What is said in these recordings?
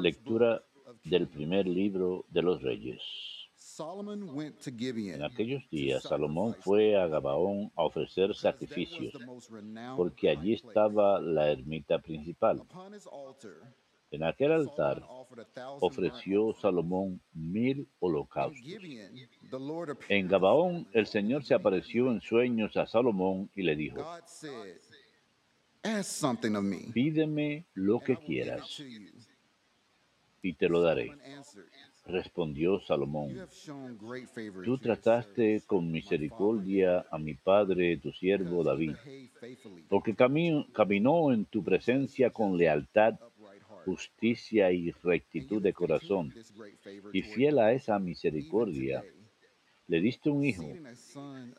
Lectura del primer libro de los reyes. En aquellos días Salomón fue a Gabaón a ofrecer sacrificios, porque allí estaba la ermita principal. En aquel altar ofreció. Salomón mil holocaustos. En Gabaón el Señor se apareció en sueños a Salomón y le dijo, Ask something of me, pídeme lo que quieras. y te lo daré. Respondió Salomón, tú trataste con misericordia a mi padre, tu siervo David, porque cami- caminó en tu presencia con lealtad, justicia y rectitud de corazón, y fiel a esa misericordia, le diste un hijo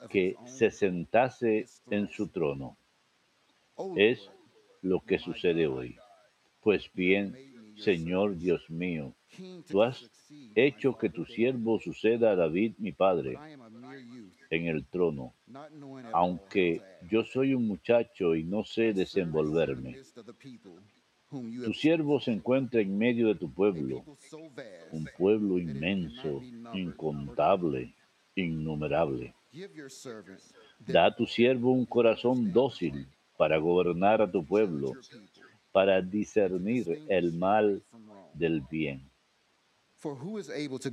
que se sentase en su trono. Es lo que sucede hoy. Pues bien, Señor Dios mío, tú has hecho que tu siervo suceda a David, mi padre, en el trono, aunque yo soy un muchacho y no sé desenvolverme. Tu siervo se encuentra en medio de tu pueblo, un pueblo inmenso, incontable, innumerable. Da a tu siervo un corazón dócil para gobernar a tu pueblo, para discernir el mal del bien.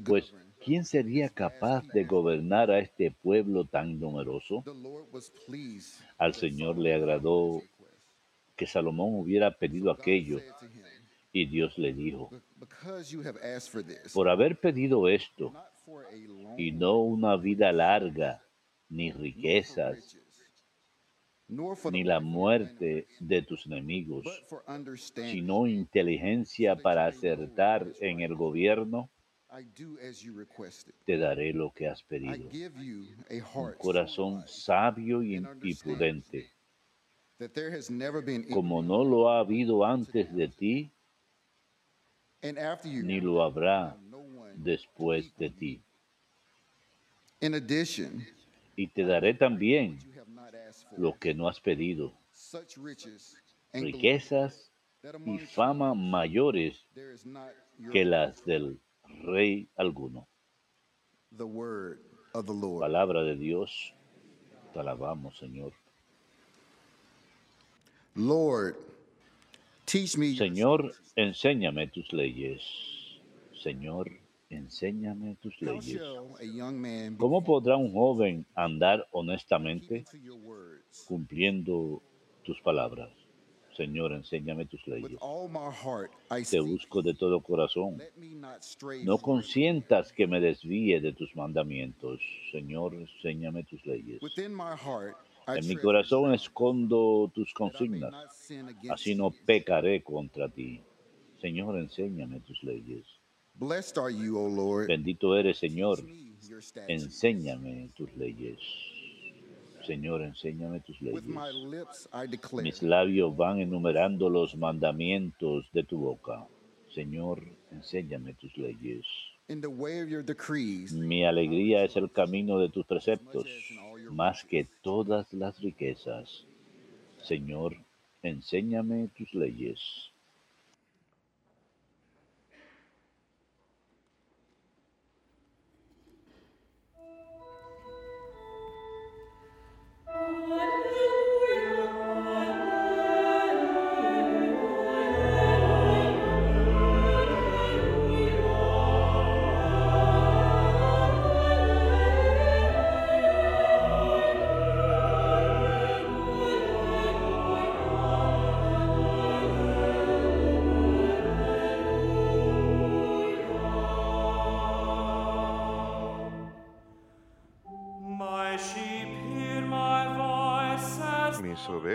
Pues, ¿quién sería capaz de gobernar a este pueblo tan numeroso? Al Señor le agradó que Salomón hubiera pedido aquello, y Dios le dijo, "Be- Because you have asked for this, por haber pedido esto, y no una vida larga, ni riquezas, ni la muerte de tus enemigos, sino inteligencia para acertar en el gobierno, te daré lo que has pedido. Un corazón sabio y, prudente, como no lo ha habido antes de ti, ni lo habrá después de ti. Y te daré también lo que no has pedido, riquezas y fama mayores que las del rey alguno. Palabra de Dios, te alabamos, Señor. Lord, teach me Señor, enséñame tus leyes. Señor, enséñame tus leyes. ¿Cómo podrá un joven andar honestamente cumpliendo tus palabras? Señor, enséñame tus leyes. Te busco de todo corazón. No consientas que me desvíe de tus mandamientos. Señor, enséñame tus leyes. En mi corazón escondo tus consignas. Así no pecaré contra ti. Señor, enséñame tus leyes. Blessed are you, O Lord. Bendito eres, Señor. Enséñame tus leyes. Señor, enséñame tus leyes. Mis labios van enumerando los mandamientos de tu boca. Señor, enséñame tus leyes. in the way of your decrees. Mi alegría es el camino de tus preceptos, más que todas las riquezas. Señor, enséñame tus leyes. Oh.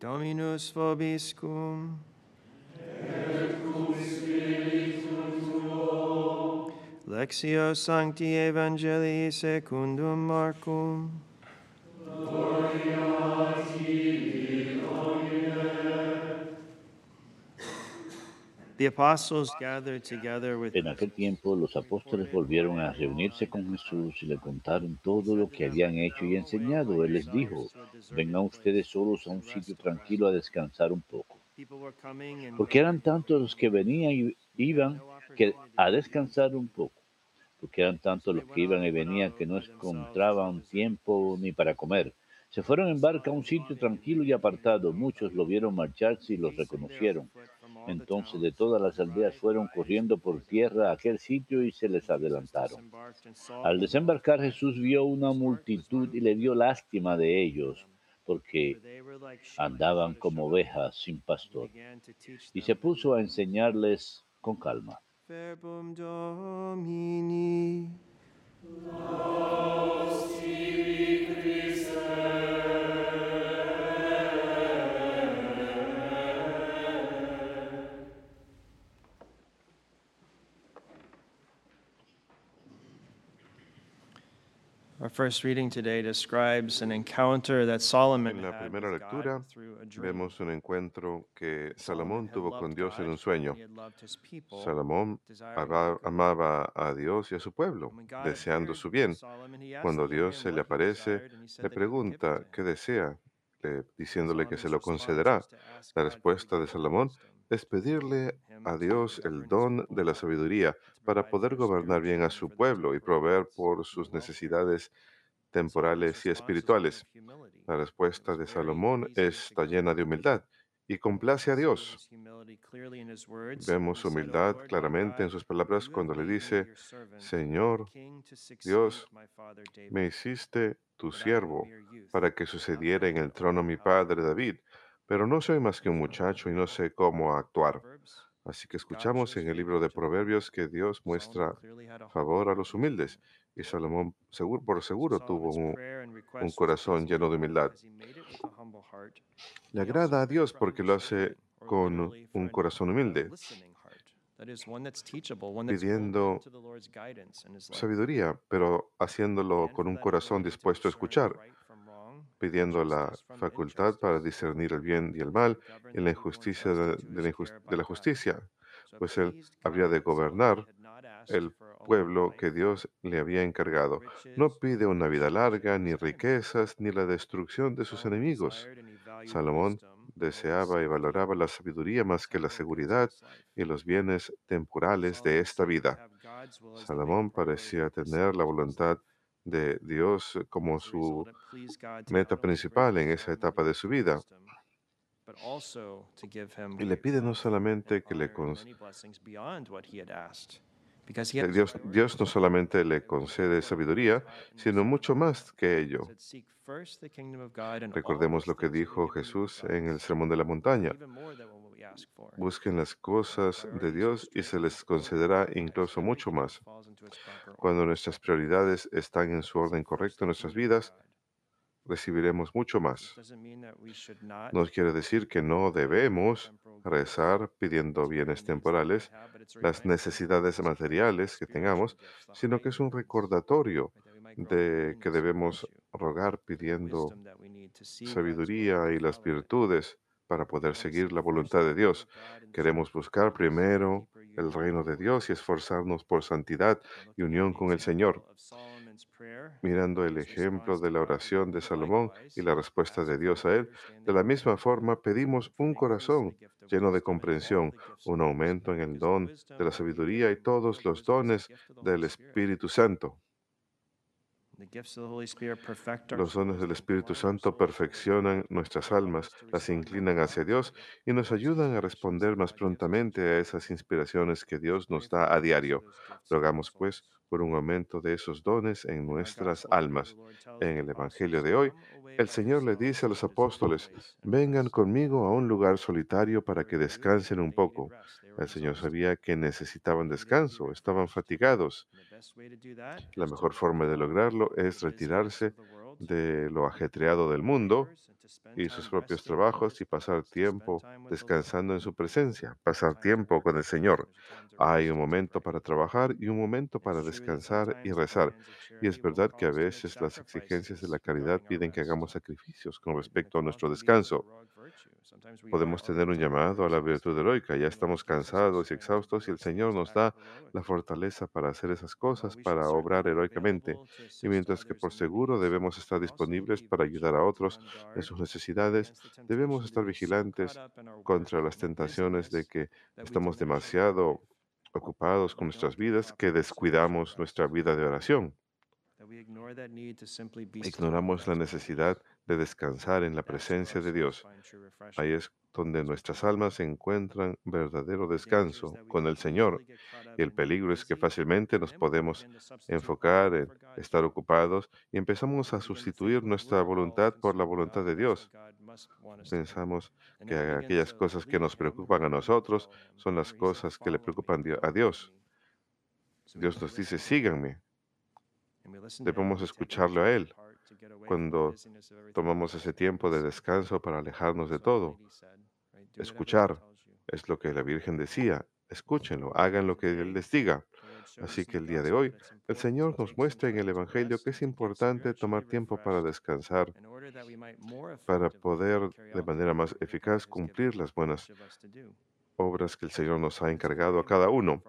Dominus vobiscum. Et cum spiritu tuo. Lexio Sancti Evangelii secundum Marcum. Lord. En aquel tiempo los apóstoles volvieron a reunirse con Jesús y le contaron todo lo que habían hecho y enseñado. Él les dijo, vengan ustedes solos a un sitio tranquilo a descansar un poco. Porque eran tantos los que venían y iban que a descansar un poco. Porque eran tantos los que iban y venían que no encontraban tiempo ni para comer. Se fueron en barca a un sitio tranquilo y apartado. Muchos lo vieron marcharse y los reconocieron. Entonces de todas las aldeas fueron corriendo por tierra a aquel sitio y se les adelantaron. Al desembarcar Jesús vio una multitud y le dio lástima de ellos, porque andaban como ovejas sin pastor. Y se puso a enseñarles con calma. Domini. En la primera lectura vemos un encuentro que Salomón tuvo con Dios en un sueño. Salomón amaba a Dios y a su pueblo, deseando su bien. Cuando Dios se le aparece, le pregunta qué desea, le- diciéndole que se lo concederá. La respuesta de Salomón es pedirle a Dios el don de la sabiduría para poder gobernar bien a su pueblo y proveer por sus necesidades temporales y espirituales. La respuesta de Salomón está llena de humildad y complace a Dios. Vemos He su said, "O humildad claramente en sus palabras cuando le dice, Señor, Dios, me hiciste tu siervo para que sucediera en el trono mi to padre govern." David, pero no soy más que un muchacho y no sé cómo actuar. Así que escuchamos en el libro de Proverbios que Dios muestra favor a los humildes y Salomón seguro, por seguro tuvo un, corazón lleno de humildad. Le agrada a Dios porque lo hace con un corazón humilde, pidiendo sabiduría, pero haciéndolo con un corazón dispuesto a escuchar, pidiendo la facultad para discernir el bien y el mal y la injusticia de, la, his injus- care de la by God. justicia, So it pues él habría de gobernar el pueblo que Dios le había encargado. No pide una vida larga, ni riquezas, ni la destrucción de sus enemigos. Salomón deseaba y valoraba la sabiduría más que la seguridad y los bienes temporales de esta vida. Salomón parecía tener la voluntad de Dios como su meta principal en esa etapa de su vida. Y le pide no solamente que le had Dios, no solamente le concede sabiduría, sino mucho más que ello. said, "Seek first the kingdom of God, and all Recordemos lo que dijo Jesús en el besides." Sermón de la Montaña. Busquen las cosas de Dios y se les concederá incluso mucho más. Cuando nuestras prioridades están en su orden correcto en nuestras vidas. Recibiremos mucho más. No quiere decir que no debemos rezar pidiendo bienes temporales, las necesidades materiales que tengamos, sino que es un recordatorio de que debemos rogar pidiendo sabiduría y las virtudes para poder seguir la voluntad de Dios. Queremos buscar primero el reino de Dios y esforzarnos por santidad y unión con el Señor. Mirando el ejemplo de la oración de Salomón y la respuesta de Dios a él, de la misma forma pedimos un corazón lleno de comprensión, un aumento en el don de la sabiduría y todos los dones del. Espíritu Santo. Los dones del Espíritu Santo perfeccionan nuestras almas, las inclinan hacia Dios y nos ayudan a responder más prontamente a esas inspiraciones que Dios nos da a diario. Rogamos pues. Por un aumento de esos dones en nuestras almas. En el Evangelio de hoy, el Señor le dice a los apóstoles, vengan conmigo a un lugar solitario para que descansen un poco. El Señor sabía que necesitaban descanso, estaban fatigados. La mejor forma de lograrlo es retirarse de lo ajetreado del mundo y sus propios trabajos y pasar tiempo descansando en su presencia, pasar tiempo con el Señor. Hay un momento para trabajar y un momento para descansar y rezar. Y es verdad que a veces las exigencias de la caridad piden que hagamos sacrificios con respecto a nuestro descanso. Podemos tener un llamado a la virtud heroica. Ya estamos cansados y exhaustos y el Señor nos da la fortaleza para hacer esas cosas, para obrar heroicamente. Y mientras que por seguro debemos estar disponibles para ayudar a otros en sus necesidades, debemos estar vigilantes contra las tentaciones de que estamos demasiado ocupados con nuestras vidas que descuidamos nuestra vida de oración. Ignoramos la necesidad de descansar en la presencia de Dios. Ahí es donde nuestras almas encuentran verdadero descanso con el Señor. Y el peligro es que fácilmente nos podemos enfocar en estar ocupados y empezamos a sustituir nuestra voluntad por la voluntad de Dios. Pensamos que aquellas cosas que nos preocupan a nosotros son las cosas que le preocupan a Dios. Dios nos dice, síganme. Debemos escucharlo a Él cuando tomamos ese tiempo de descanso para alejarnos de todo. Escuchar es lo que la Virgen decía. Escúchenlo, hagan lo que Él les diga. Así que el día de hoy, el Señor nos muestra en el Evangelio que es importante tomar tiempo para descansar, para poder de manera más eficaz cumplir las buenas obras que el Señor nos ha encargado a cada uno.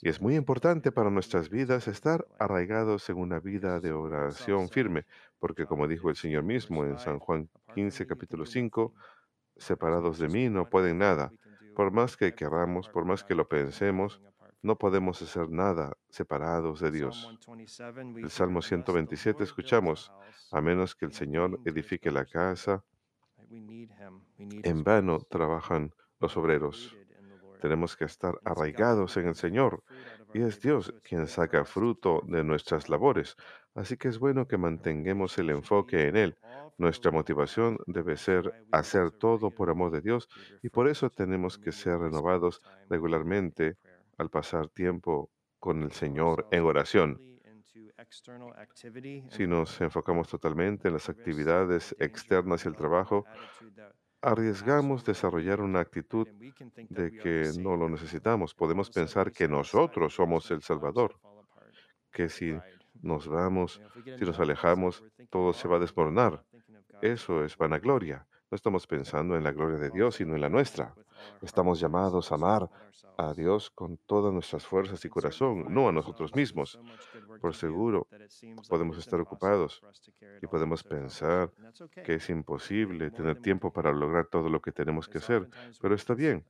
Y es muy importante para nuestras vidas estar arraigados en una vida de oración firme, porque como dijo el Señor mismo en San Juan 15, capítulo 5, separados de mí no pueden nada. Por más que queramos, por más que lo pensemos, no podemos hacer nada separados de Dios. El Salmo 127 escuchamos, a menos que el Señor edifique la casa, en vano trabajan los obreros. Tenemos que estar arraigados en el Señor y es Dios quien saca fruto de nuestras labores. Así que es bueno que mantengamos el enfoque en Él. Nuestra motivación debe ser hacer todo por amor de Dios y por eso tenemos que ser renovados regularmente al pasar tiempo con el Señor en oración. Si nos enfocamos totalmente en las actividades externas y el trabajo, arriesgamos desarrollar una actitud de que no lo necesitamos. Podemos pensar que nosotros somos el Salvador, que si nos vamos, si nos alejamos, todo se va a desmoronar. Eso es vanagloria. No estamos pensando en la gloria de Dios, sino en la nuestra. Estamos llamados a amar a Dios con todas nuestras fuerzas y corazón, no a nosotros mismos. Por seguro, podemos estar ocupados y podemos pensar que es imposible tener tiempo para lograr todo lo que tenemos que hacer, pero está bien,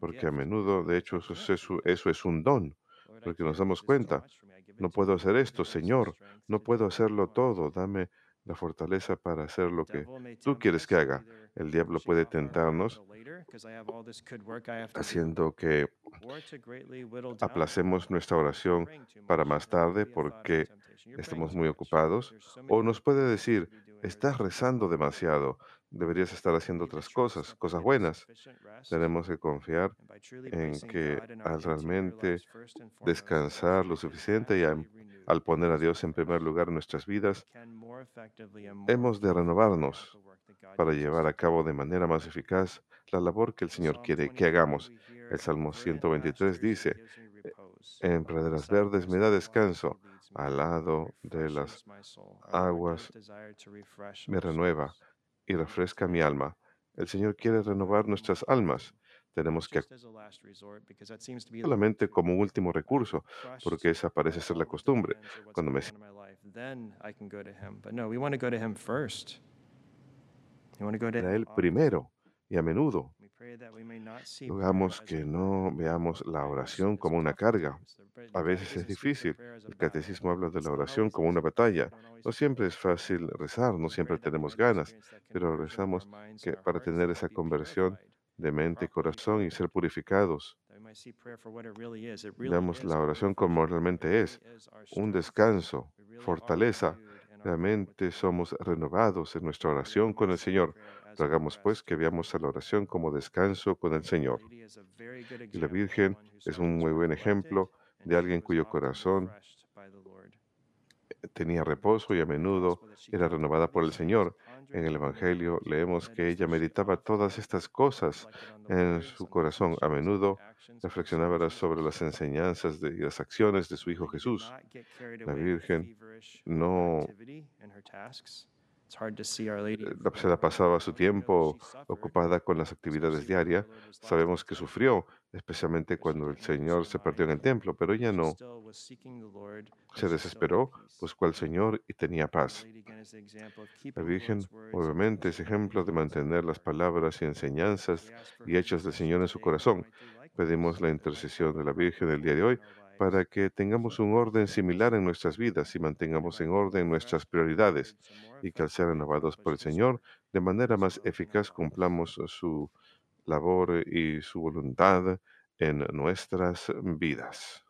porque a menudo, de hecho, eso es, un don, porque nos damos cuenta, no puedo hacer esto, Señor, no puedo hacerlo todo, dame la fortaleza para hacer lo que tú quieres que haga. El diablo puede tentarnos haciendo que aplacemos nuestra oración para más tarde porque estamos muy ocupados. O nos puede decir, estás rezando demasiado, deberías estar haciendo otras cosas, cosas buenas. Tenemos que confiar en que al realmente descansar lo suficiente y al poner a Dios en primer lugar en nuestras vidas, hemos de renovarnos para llevar a cabo de manera más eficaz la labor que el Señor quiere que hagamos. El Salmo 123 dice, en praderas verdes me da descanso, al lado de las aguas me renueva y refresca mi alma. El Señor quiere renovar nuestras almas. Tenemos que solamente como último recurso, porque esa parece ser la costumbre. Cuando me a Él primero y a menudo. Rogamos que no veamos la oración como una carga. A veces es difícil. El catecismo habla de la oración como una batalla. No siempre es fácil rezar, no siempre tenemos ganas, pero rezamos que para tener esa conversión de mente y corazón y ser purificados. I Veamos la oración como realmente es, un descanso, We fortaleza. Realmente somos renovados en nuestra oración con el Señor. Hagamos pues que veamos a la oración como descanso con el Señor. Y la Virgen es un muy buen ejemplo de alguien cuyo corazón tenía reposo y a menudo era renovada por el Señor. En el Evangelio leemos que ella meditaba todas estas cosas en su corazón. A menudo reflexionaba sobre las enseñanzas y las acciones de su Hijo Jesús. La Virgen no eh, se la pasaba su tiempo ocupada con las actividades diarias. Sabemos que sufrió, especialmente cuando el Señor se perdió en el templo, pero ella no. se desesperó, buscó al Señor y tenía paz. La Virgen, obviamente, es ejemplo de mantener las palabras y enseñanzas y hechos del Señor en su corazón. Pedimos la intercesión de la Virgen el día de hoy para que tengamos un orden similar en nuestras vidas y mantengamos en orden nuestras prioridades y que al ser renovados por el Señor, de manera más eficaz cumplamos su labor y su voluntad en nuestras vidas.